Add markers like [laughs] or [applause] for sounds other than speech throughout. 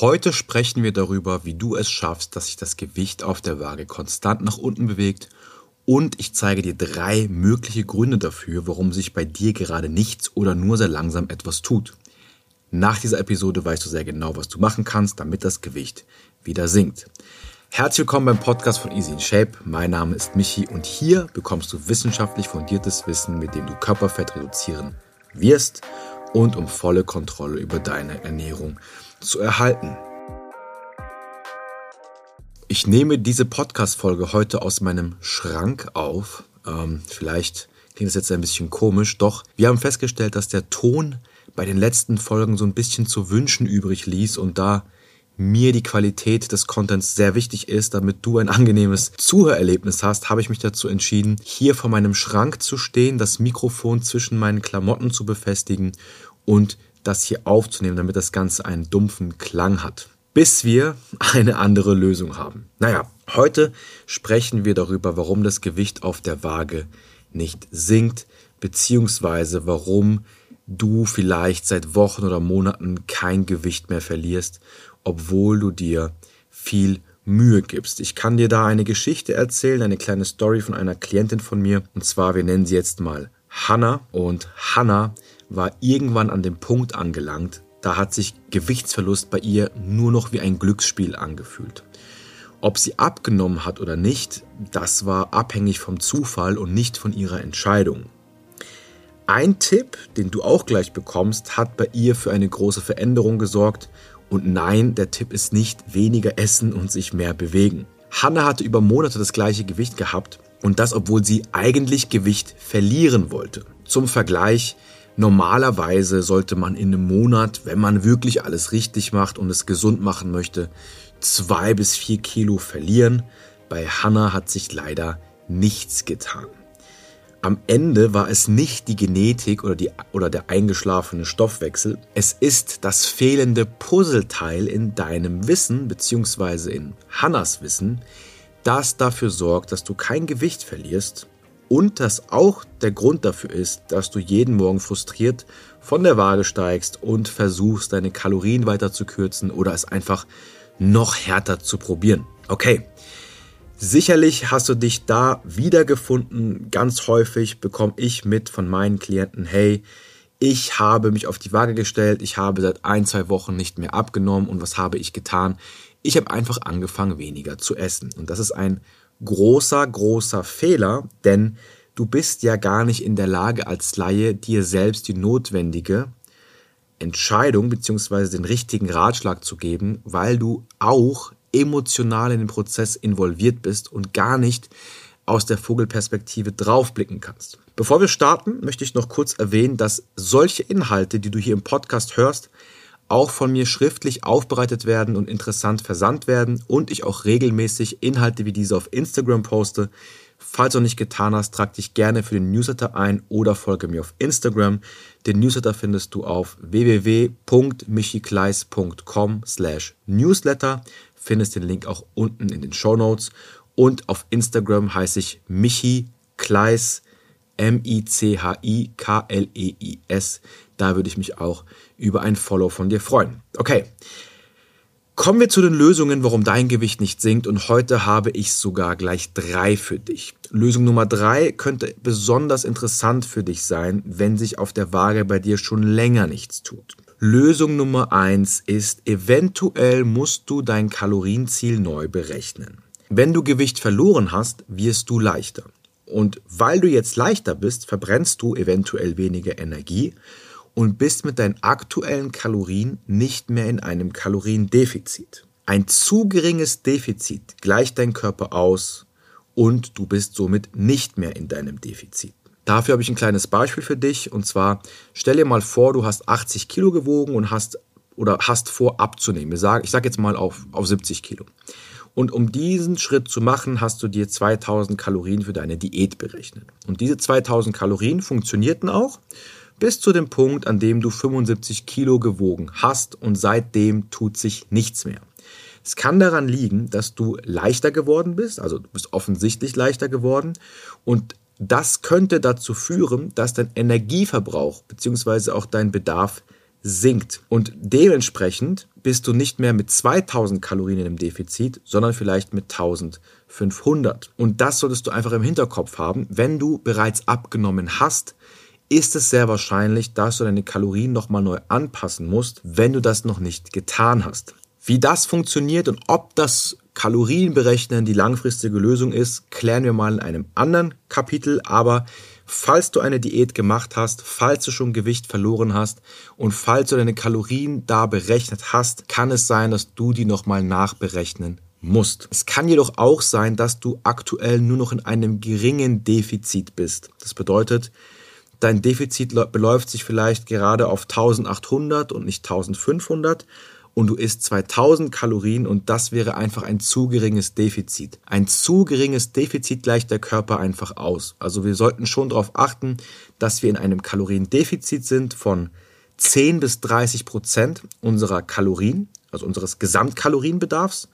Heute sprechen wir darüber, wie du es schaffst, dass sich das Gewicht auf der Waage konstant nach unten bewegt und ich zeige dir drei mögliche Gründe dafür, warum sich bei dir gerade nichts oder nur sehr langsam etwas tut. Nach dieser Episode weißt du sehr genau, was du machen kannst, damit das Gewicht wieder sinkt. Herzlich willkommen beim Podcast von Easy in Shape. Mein Name ist Michi und hier bekommst du wissenschaftlich fundiertes Wissen, mit dem du Körperfett reduzieren wirst und um volle Kontrolle über deine Ernährung zu erhalten. Ich nehme diese Podcast-Folge heute aus meinem Schrank auf. Ähm, vielleicht klingt das jetzt ein bisschen komisch, doch wir haben festgestellt, dass der Ton bei den letzten Folgen so ein bisschen zu wünschen übrig ließ und da mir die Qualität des Contents sehr wichtig ist, damit du ein angenehmes Zuhörerlebnis hast, habe ich mich dazu entschieden, hier vor meinem Schrank zu stehen, das Mikrofon zwischen meinen Klamotten zu befestigen und das hier aufzunehmen, damit das Ganze einen dumpfen Klang hat. Bis wir eine andere Lösung haben. Naja, heute sprechen wir darüber, warum das Gewicht auf der Waage nicht sinkt, beziehungsweise warum du vielleicht seit Wochen oder Monaten kein Gewicht mehr verlierst, obwohl du dir viel Mühe gibst. Ich kann dir da eine Geschichte erzählen, eine kleine Story von einer Klientin von mir. Und zwar, wir nennen sie jetzt mal Hannah. Und Hannah war irgendwann an dem Punkt angelangt, da hat sich Gewichtsverlust bei ihr nur noch wie ein Glücksspiel angefühlt. Ob sie abgenommen hat oder nicht, das war abhängig vom Zufall und nicht von ihrer Entscheidung. Ein Tipp, den du auch gleich bekommst, hat bei ihr für eine große Veränderung gesorgt. Und nein, der Tipp ist nicht weniger essen und sich mehr bewegen. Hanna hatte über Monate das gleiche Gewicht gehabt und das, obwohl sie eigentlich Gewicht verlieren wollte. Zum Vergleich, Normalerweise sollte man in einem Monat, wenn man wirklich alles richtig macht und es gesund machen möchte, zwei bis vier Kilo verlieren. Bei Hannah hat sich leider nichts getan. Am Ende war es nicht die Genetik oder, die, oder der eingeschlafene Stoffwechsel, es ist das fehlende Puzzleteil in deinem Wissen bzw. in Hannas Wissen, das dafür sorgt, dass du kein Gewicht verlierst und das auch der Grund dafür ist, dass du jeden Morgen frustriert von der Waage steigst und versuchst, deine Kalorien weiter zu kürzen oder es einfach noch härter zu probieren. Okay. Sicherlich hast du dich da wiedergefunden. Ganz häufig bekomme ich mit von meinen Klienten, hey, ich habe mich auf die Waage gestellt, ich habe seit ein, zwei Wochen nicht mehr abgenommen und was habe ich getan? Ich habe einfach angefangen, weniger zu essen. Und das ist ein großer, großer Fehler, denn du bist ja gar nicht in der Lage als Laie dir selbst die notwendige Entscheidung bzw. den richtigen Ratschlag zu geben, weil du auch emotional in den Prozess involviert bist und gar nicht aus der Vogelperspektive draufblicken kannst. Bevor wir starten, möchte ich noch kurz erwähnen, dass solche Inhalte, die du hier im Podcast hörst, auch von mir schriftlich aufbereitet werden und interessant versandt werden und ich auch regelmäßig Inhalte wie diese auf Instagram poste. Falls du noch nicht getan hast, trag dich gerne für den Newsletter ein oder folge mir auf Instagram. Den Newsletter findest du auf www.michikleis.com slash newsletter. Findest den Link auch unten in den Show Notes. Und auf Instagram heiße ich Michi Kleis, M-I-C-H-I-K-L-E-I-S. Da würde ich mich auch über ein Follow von dir freuen. Okay. Kommen wir zu den Lösungen, warum dein Gewicht nicht sinkt. Und heute habe ich sogar gleich drei für dich. Lösung Nummer drei könnte besonders interessant für dich sein, wenn sich auf der Waage bei dir schon länger nichts tut. Lösung Nummer eins ist, eventuell musst du dein Kalorienziel neu berechnen. Wenn du Gewicht verloren hast, wirst du leichter. Und weil du jetzt leichter bist, verbrennst du eventuell weniger Energie und bist mit deinen aktuellen Kalorien nicht mehr in einem Kaloriendefizit. Ein zu geringes Defizit gleicht dein Körper aus und du bist somit nicht mehr in deinem Defizit. Dafür habe ich ein kleines Beispiel für dich und zwar stell dir mal vor, du hast 80 Kilo gewogen und hast oder hast vor abzunehmen. Ich sage sag jetzt mal auf, auf 70 Kilo. Und um diesen Schritt zu machen, hast du dir 2000 Kalorien für deine Diät berechnet. Und diese 2000 Kalorien funktionierten auch bis zu dem Punkt, an dem du 75 Kilo gewogen hast und seitdem tut sich nichts mehr. Es kann daran liegen, dass du leichter geworden bist, also du bist offensichtlich leichter geworden und das könnte dazu führen, dass dein Energieverbrauch bzw. auch dein Bedarf sinkt. Und dementsprechend bist du nicht mehr mit 2000 Kalorien einem Defizit, sondern vielleicht mit 1500. Und das solltest du einfach im Hinterkopf haben. Wenn du bereits abgenommen hast, ist es sehr wahrscheinlich, dass du deine Kalorien nochmal neu anpassen musst, wenn du das noch nicht getan hast. Wie das funktioniert und ob das Kalorienberechnen die langfristige Lösung ist, klären wir mal in einem anderen Kapitel. Aber falls du eine Diät gemacht hast, falls du schon Gewicht verloren hast und falls du deine Kalorien da berechnet hast, kann es sein, dass du die nochmal nachberechnen musst. Es kann jedoch auch sein, dass du aktuell nur noch in einem geringen Defizit bist. Das bedeutet, dein Defizit beläuft sich vielleicht gerade auf 1800 und nicht 1500 und du isst 2000 Kalorien und das wäre einfach ein zu geringes Defizit. Ein zu geringes Defizit gleicht der Körper einfach aus. Also wir sollten schon darauf achten, dass wir in einem Kaloriendefizit sind von 10 bis 30 Prozent unserer Kalorien, also unseres Gesamtkalorienbedarfs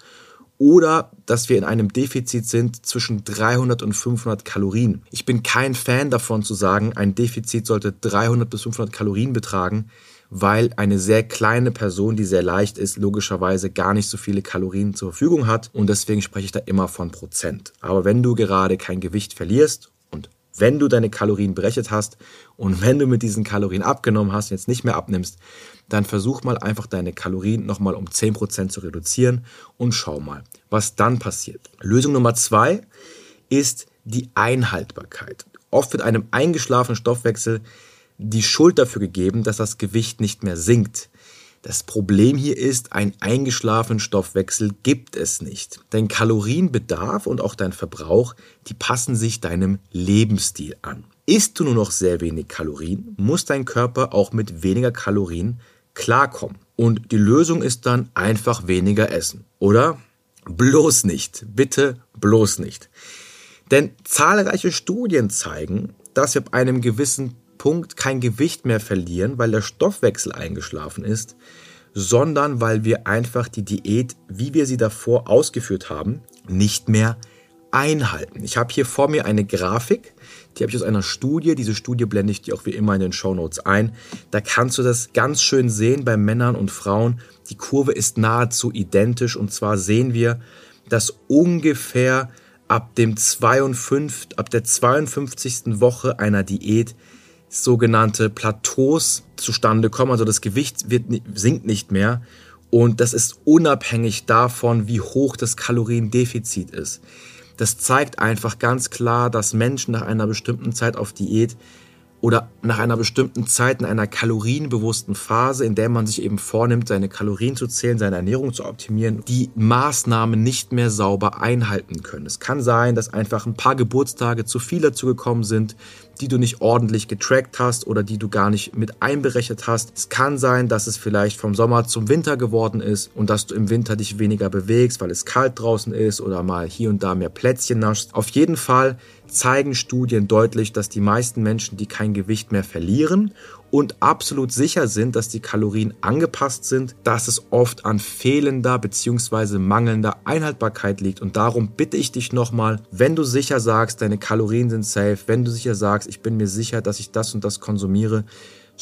oder dass wir in einem Defizit sind zwischen 300 und 500 Kalorien. Ich bin kein Fan davon zu sagen, ein Defizit sollte 300 bis 500 Kalorien betragen, weil eine sehr kleine Person, die sehr leicht ist, logischerweise gar nicht so viele Kalorien zur Verfügung hat und deswegen spreche ich da immer von Prozent. Aber wenn du gerade kein Gewicht verlierst wenn du deine Kalorien berechnet hast und wenn du mit diesen Kalorien abgenommen hast, jetzt nicht mehr abnimmst, dann versuch mal einfach deine Kalorien nochmal um 10% zu reduzieren und schau mal, was dann passiert. Lösung Nummer zwei ist die Einhaltbarkeit. Oft mit einem eingeschlafenen Stoffwechsel die Schuld dafür gegeben, dass das Gewicht nicht mehr sinkt. Das Problem hier ist, einen eingeschlafenen Stoffwechsel gibt es nicht. Dein Kalorienbedarf und auch dein Verbrauch, die passen sich deinem Lebensstil an. Isst du nur noch sehr wenig Kalorien, muss dein Körper auch mit weniger Kalorien klarkommen. Und die Lösung ist dann einfach weniger essen. Oder? Bloß nicht. Bitte bloß nicht. Denn zahlreiche Studien zeigen, dass wir ab einem gewissen Punkt kein Gewicht mehr verlieren, weil der Stoffwechsel eingeschlafen ist, sondern weil wir einfach die Diät, wie wir sie davor ausgeführt haben, nicht mehr einhalten. Ich habe hier vor mir eine Grafik, die habe ich aus einer Studie. Diese Studie blende ich dir auch wie immer in den Show Notes ein. Da kannst du das ganz schön sehen bei Männern und Frauen. Die Kurve ist nahezu identisch und zwar sehen wir, dass ungefähr ab dem 52, ab der 52. Woche einer Diät sogenannte Plateaus zustande kommen. Also das Gewicht wird, sinkt nicht mehr. Und das ist unabhängig davon, wie hoch das Kaloriendefizit ist. Das zeigt einfach ganz klar, dass Menschen nach einer bestimmten Zeit auf Diät oder nach einer bestimmten Zeit in einer kalorienbewussten Phase, in der man sich eben vornimmt, seine Kalorien zu zählen, seine Ernährung zu optimieren, die Maßnahmen nicht mehr sauber einhalten können. Es kann sein, dass einfach ein paar Geburtstage zu viel dazu gekommen sind, die du nicht ordentlich getrackt hast oder die du gar nicht mit einberechnet hast. Es kann sein, dass es vielleicht vom Sommer zum Winter geworden ist und dass du im Winter dich weniger bewegst, weil es kalt draußen ist oder mal hier und da mehr Plätzchen naschst. Auf jeden Fall zeigen Studien deutlich, dass die meisten Menschen, die kein Gewicht mehr verlieren und absolut sicher sind, dass die Kalorien angepasst sind, dass es oft an fehlender bzw. mangelnder Einhaltbarkeit liegt. Und darum bitte ich dich nochmal, wenn du sicher sagst, deine Kalorien sind safe, wenn du sicher sagst, ich bin mir sicher, dass ich das und das konsumiere,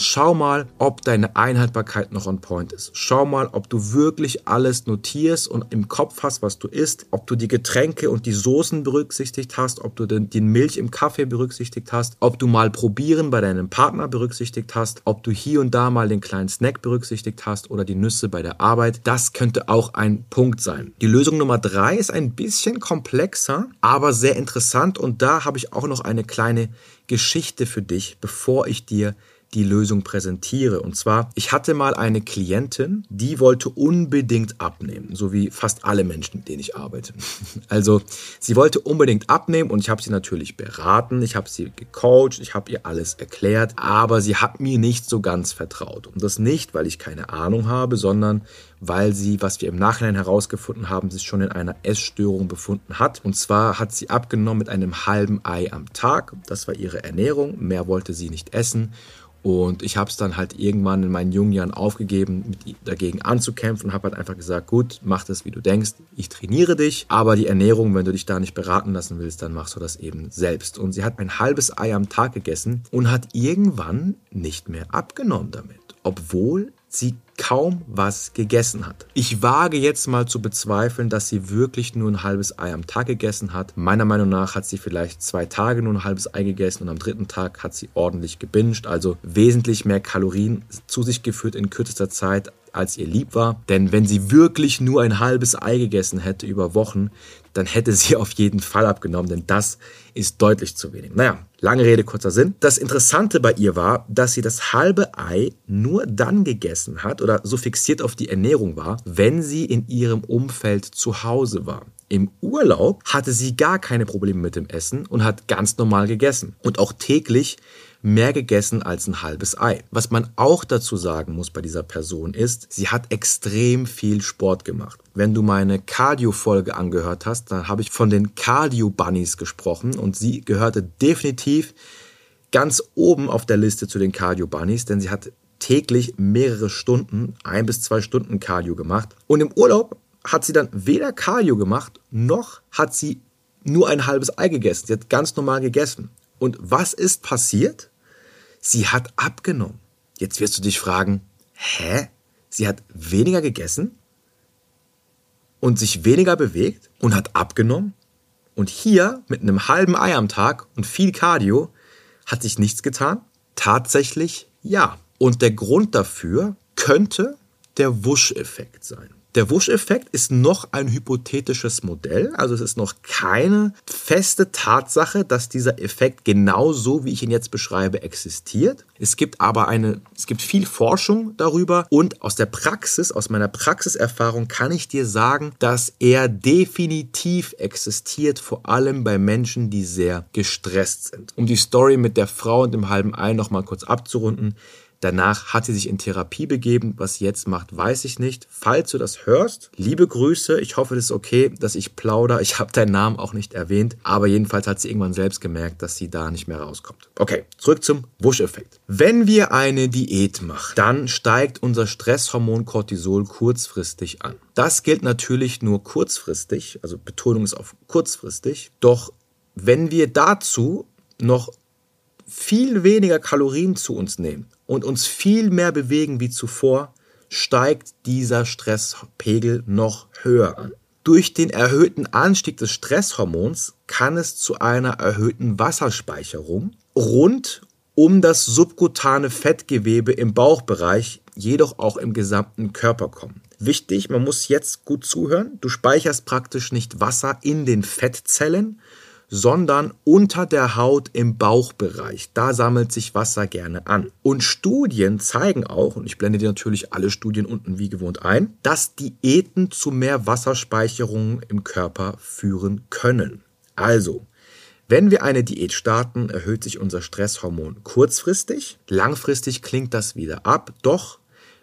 Schau mal, ob deine Einhaltbarkeit noch on point ist. Schau mal, ob du wirklich alles notierst und im Kopf hast, was du isst, ob du die Getränke und die Soßen berücksichtigt hast, ob du den, die Milch im Kaffee berücksichtigt hast, ob du mal probieren bei deinem Partner berücksichtigt hast, ob du hier und da mal den kleinen Snack berücksichtigt hast oder die Nüsse bei der Arbeit. Das könnte auch ein Punkt sein. Die Lösung Nummer drei ist ein bisschen komplexer, aber sehr interessant und da habe ich auch noch eine kleine Geschichte für dich, bevor ich dir die Lösung präsentiere. Und zwar, ich hatte mal eine Klientin, die wollte unbedingt abnehmen, so wie fast alle Menschen, mit denen ich arbeite. [laughs] Also sie wollte unbedingt abnehmen und ich habe sie natürlich beraten, ich habe sie gecoacht, ich habe ihr alles erklärt, aber sie hat mir nicht so ganz vertraut. Und das nicht, weil ich keine Ahnung habe, sondern weil sie, was wir im Nachhinein herausgefunden haben, sich schon in einer Essstörung befunden hat. Und zwar hat sie abgenommen mit einem halben Ei am Tag. Das war ihre Ernährung. Mehr wollte sie nicht essen. Und ich habe es dann halt irgendwann in meinen jungen Jahren aufgegeben, dagegen anzukämpfen und habe halt einfach gesagt, gut, mach das, wie du denkst, ich trainiere dich, aber die Ernährung, wenn du dich da nicht beraten lassen willst, dann machst du das eben selbst. Und sie hat ein halbes Ei am Tag gegessen und hat irgendwann nicht mehr abgenommen damit, obwohl sie kaum was gegessen hat. Ich wage jetzt mal zu bezweifeln, dass sie wirklich nur ein halbes Ei am Tag gegessen hat. Meiner Meinung nach hat sie vielleicht zwei Tage nur ein halbes Ei gegessen und am dritten Tag hat sie ordentlich gebinged, also wesentlich mehr Kalorien zu sich geführt in kürzester Zeit, als ihr lieb war. Denn wenn sie wirklich nur ein halbes Ei gegessen hätte über Wochen, dann hätte sie [laughs] auf jeden Fall abgenommen, denn das ist deutlich zu wenig. Naja, lange Rede, kurzer Sinn. Das Interessante bei ihr war, dass sie das halbe Ei nur dann gegessen hat oder so fixiert auf die Ernährung war, wenn sie in ihrem Umfeld zu Hause war. Im Urlaub hatte sie gar keine Probleme mit dem Essen und hat ganz normal gegessen. Und auch täglich mehr gegessen als ein halbes Ei. Was man auch dazu sagen muss bei dieser Person ist, sie hat extrem viel Sport gemacht. Wenn du meine Cardio-Folge angehört hast, dann habe ich von den Cardio-Bunnies gesprochen und sie gehörte definitiv ganz oben auf der Liste zu den Cardio-Bunnies, denn sie hat täglich mehrere Stunden, ein bis zwei Stunden Cardio gemacht. Und im Urlaub hat sie dann weder Cardio gemacht, noch hat sie nur ein halbes Ei gegessen. Sie hat ganz normal gegessen. Und was ist passiert? Sie hat abgenommen. Jetzt wirst du dich fragen, hä? Sie hat weniger gegessen und sich weniger bewegt und hat abgenommen? Und hier mit einem halben Ei am Tag und viel Cardio hat sich nichts getan? Tatsächlich ja. Und der Grund dafür könnte der Wusch-Effekt sein. Der Wusch-Effekt ist noch ein hypothetisches Modell, also es ist noch keine feste Tatsache, dass dieser Effekt genau so, wie ich ihn jetzt beschreibe, existiert. Es gibt aber eine, es gibt viel Forschung darüber und aus der Praxis, aus meiner Praxiserfahrung kann ich dir sagen, dass er definitiv existiert, vor allem bei Menschen, die sehr gestresst sind. Um die Story mit der Frau und dem halben Ei nochmal kurz abzurunden. Danach hat sie sich in Therapie begeben. Was sie jetzt macht, weiß ich nicht. Falls du das hörst, liebe Grüße. Ich hoffe, es ist okay, dass ich plauder. Ich habe deinen Namen auch nicht erwähnt. Aber jedenfalls hat sie irgendwann selbst gemerkt, dass sie da nicht mehr rauskommt. Okay, zurück zum Wusch-Effekt. Wenn wir eine Diät machen, dann steigt unser Stresshormon Cortisol kurzfristig an. Das gilt natürlich nur kurzfristig. Also Betonung ist auf kurzfristig. Doch wenn wir dazu noch viel weniger Kalorien zu uns nehmen und uns viel mehr bewegen wie zuvor, steigt dieser Stresspegel noch höher an. Durch den erhöhten Anstieg des Stresshormons kann es zu einer erhöhten Wasserspeicherung rund um das subkutane Fettgewebe im Bauchbereich, jedoch auch im gesamten Körper kommen. Wichtig, man muss jetzt gut zuhören, du speicherst praktisch nicht Wasser in den Fettzellen, sondern unter der Haut im Bauchbereich. Da sammelt sich Wasser gerne an. Und Studien zeigen auch, und ich blende dir natürlich alle Studien unten wie gewohnt ein, dass Diäten zu mehr Wasserspeicherung im Körper führen können. Also, wenn wir eine Diät starten, erhöht sich unser Stresshormon kurzfristig. Langfristig klingt das wieder ab. Doch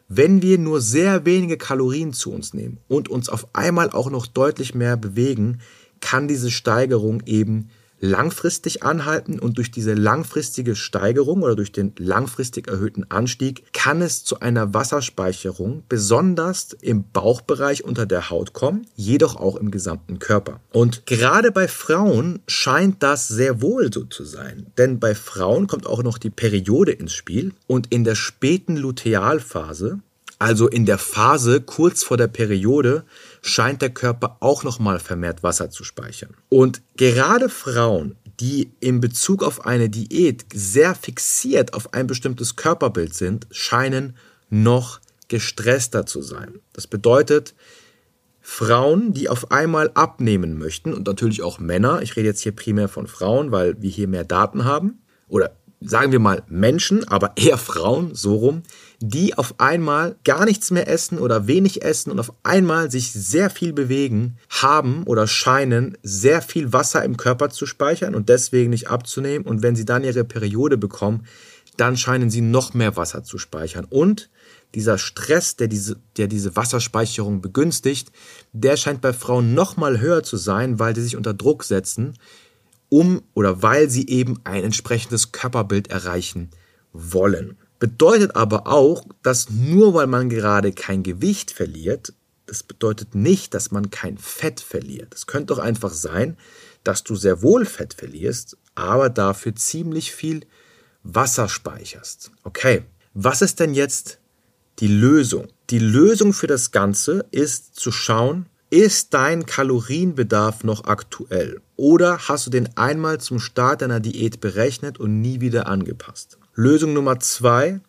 wenn wir nur sehr wenige Kalorien zu uns nehmen und uns auf einmal auch noch deutlich mehr bewegen, kann diese Steigerung eben langfristig anhalten und durch diese langfristige Steigerung oder durch den langfristig erhöhten Anstieg kann es zu einer Wasserspeicherung besonders im Bauchbereich unter der Haut kommen, jedoch auch im gesamten Körper. Und gerade bei Frauen scheint das sehr wohl so zu sein, denn bei Frauen kommt auch noch die Periode ins Spiel und in der späten Lutealphase also in der Phase kurz vor der Periode scheint der Körper auch nochmal vermehrt Wasser zu speichern. Und gerade Frauen, die in Bezug auf eine Diät sehr fixiert auf ein bestimmtes Körperbild sind, scheinen noch gestresster zu sein. Das bedeutet, Frauen, die auf einmal abnehmen möchten und natürlich auch Männer, ich rede jetzt hier primär von Frauen, weil wir hier mehr Daten haben, oder sagen wir mal Menschen, aber eher Frauen, so rum, die auf einmal gar nichts mehr essen oder wenig essen und auf einmal sich sehr viel bewegen, haben oder scheinen sehr viel Wasser im Körper zu speichern und deswegen nicht abzunehmen. Und wenn sie dann ihre Periode bekommen, dann scheinen sie noch mehr Wasser zu speichern. Und dieser Stress, der diese, der diese Wasserspeicherung begünstigt, der scheint bei Frauen noch mal höher zu sein, weil die sich unter Druck setzen, um oder weil sie eben ein entsprechendes Körperbild erreichen wollen. Bedeutet aber auch, dass nur weil man gerade kein Gewicht verliert, das bedeutet nicht, dass man kein Fett verliert. Es könnte doch einfach sein, dass du sehr wohl Fett verlierst, aber dafür ziemlich viel Wasser speicherst. Okay, was ist denn jetzt die Lösung. Die Lösung für das Ganze ist zu schauen, ist dein Kalorienbedarf noch aktuell? Oder hast du den einmal zum Start deiner Diät berechnet und nie wieder angepasst? Lösung Nummer zwei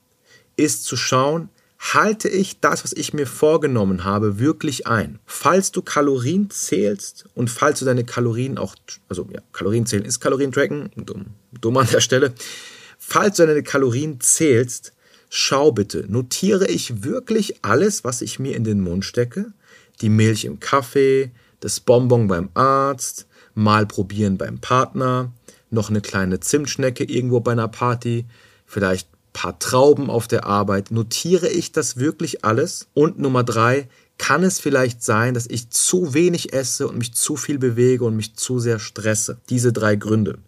ist zu schauen, halte ich das, was ich mir vorgenommen habe, wirklich ein? Falls du Kalorien zählst und falls du deine Kalorien auch, also ja, Kalorien zählen ist Kalorien tracken, dumm, dumm an der Stelle. Falls du deine Kalorien zählst, schau bitte, notiere ich wirklich alles, was ich mir in den Mund stecke? Die Milch im Kaffee, das Bonbon beim Arzt, mal probieren beim Partner, noch eine kleine Zimtschnecke irgendwo bei einer Party, vielleicht paar Trauben auf der Arbeit. Notiere ich das wirklich alles? Und Nummer drei, kann es vielleicht sein, dass ich zu wenig esse und mich zu viel bewege und mich zu sehr stresse? Diese drei Gründe.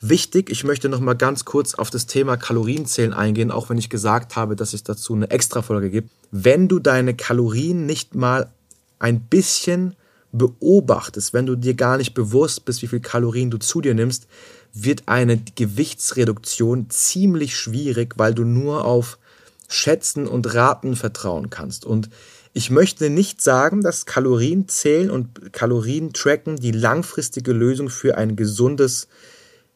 Wichtig, ich möchte noch mal ganz kurz auf das Thema Kalorienzählen eingehen, auch wenn ich gesagt habe, dass es dazu eine Extra-Folge gibt. Wenn du deine Kalorien nicht mal ein bisschen beobachtest, wenn du dir gar nicht bewusst bist, wie viel Kalorien du zu dir nimmst, wird eine Gewichtsreduktion ziemlich schwierig, weil du nur auf Schätzen und Raten vertrauen kannst. Und ich möchte nicht sagen, dass Kalorien zählen und Kalorien tracken die langfristige Lösung für ein gesundes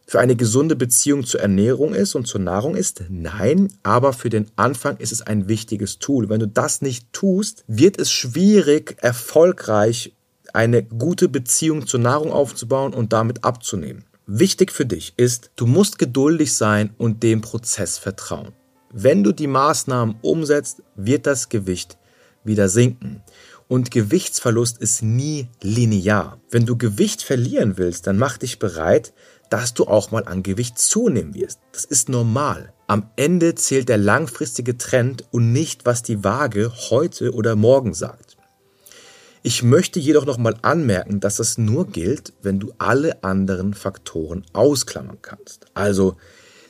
für eine gesunde Beziehung zur Ernährung ist und zur Nahrung ist? Nein, aber für den Anfang ist es ein wichtiges Tool. Wenn du das nicht tust, wird es schwierig, erfolgreich eine gute Beziehung zur Nahrung aufzubauen und damit abzunehmen. Wichtig für dich ist, du musst geduldig sein und dem Prozess vertrauen. Wenn du die Maßnahmen umsetzt, wird das Gewicht wieder sinken. Und Gewichtsverlust ist nie linear. Wenn du Gewicht verlieren willst, dann mach dich bereit, dass du auch mal an Gewicht zunehmen wirst. Das ist normal. Am Ende zählt der langfristige Trend und nicht, was die Waage heute oder morgen sagt. Ich möchte jedoch nochmal anmerken, dass das nur gilt, wenn du alle anderen Faktoren ausklammern kannst. Also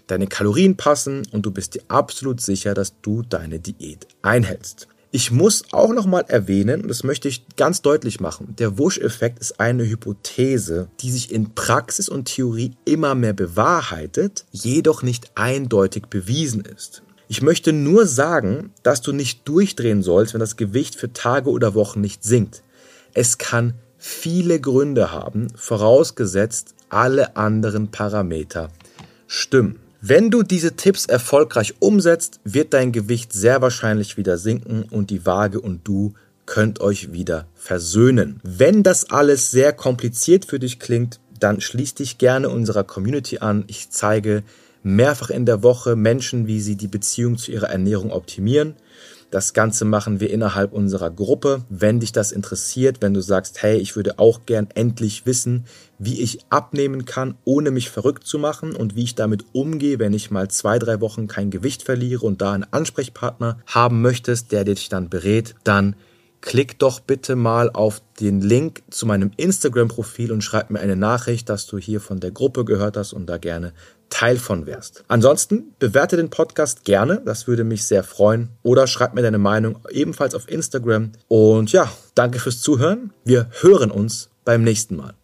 deine Kalorien passen und du bist dir absolut sicher, dass du deine Diät einhältst. Ich muss auch nochmal erwähnen, und das möchte ich ganz deutlich machen, der Wusch-Effekt ist eine Hypothese, die sich in Praxis und Theorie immer mehr bewahrheitet, jedoch nicht eindeutig bewiesen ist. Ich möchte nur sagen, dass du nicht durchdrehen sollst, wenn das Gewicht für Tage oder Wochen nicht sinkt. Es kann viele Gründe haben, vorausgesetzt alle anderen Parameter stimmen. Wenn du diese Tipps erfolgreich umsetzt, wird dein Gewicht sehr wahrscheinlich wieder sinken und die Waage und du könnt euch wieder versöhnen. Wenn das alles sehr kompliziert für dich klingt, dann schließ dich gerne unserer Community an. Ich zeige mehrfach in der Woche Menschen, wie sie die Beziehung zu ihrer Ernährung optimieren. Das Ganze machen wir innerhalb unserer Gruppe. Wenn dich das interessiert, wenn du sagst, hey, ich würde auch gern endlich wissen, wie ich abnehmen kann, ohne mich verrückt zu machen und wie ich damit umgehe, wenn ich mal zwei, drei Wochen kein Gewicht verliere und da einen Ansprechpartner haben möchtest, der dich dann berät, dann klick doch bitte mal auf den Link zu meinem Instagram-Profil und schreib mir eine Nachricht, dass du hier von der Gruppe gehört hast und da gerne Teil von wärst. Ansonsten bewerte den Podcast gerne, das würde mich sehr freuen. Oder schreib mir deine Meinung ebenfalls auf Instagram. Und ja, danke fürs Zuhören. Wir hören uns beim nächsten Mal.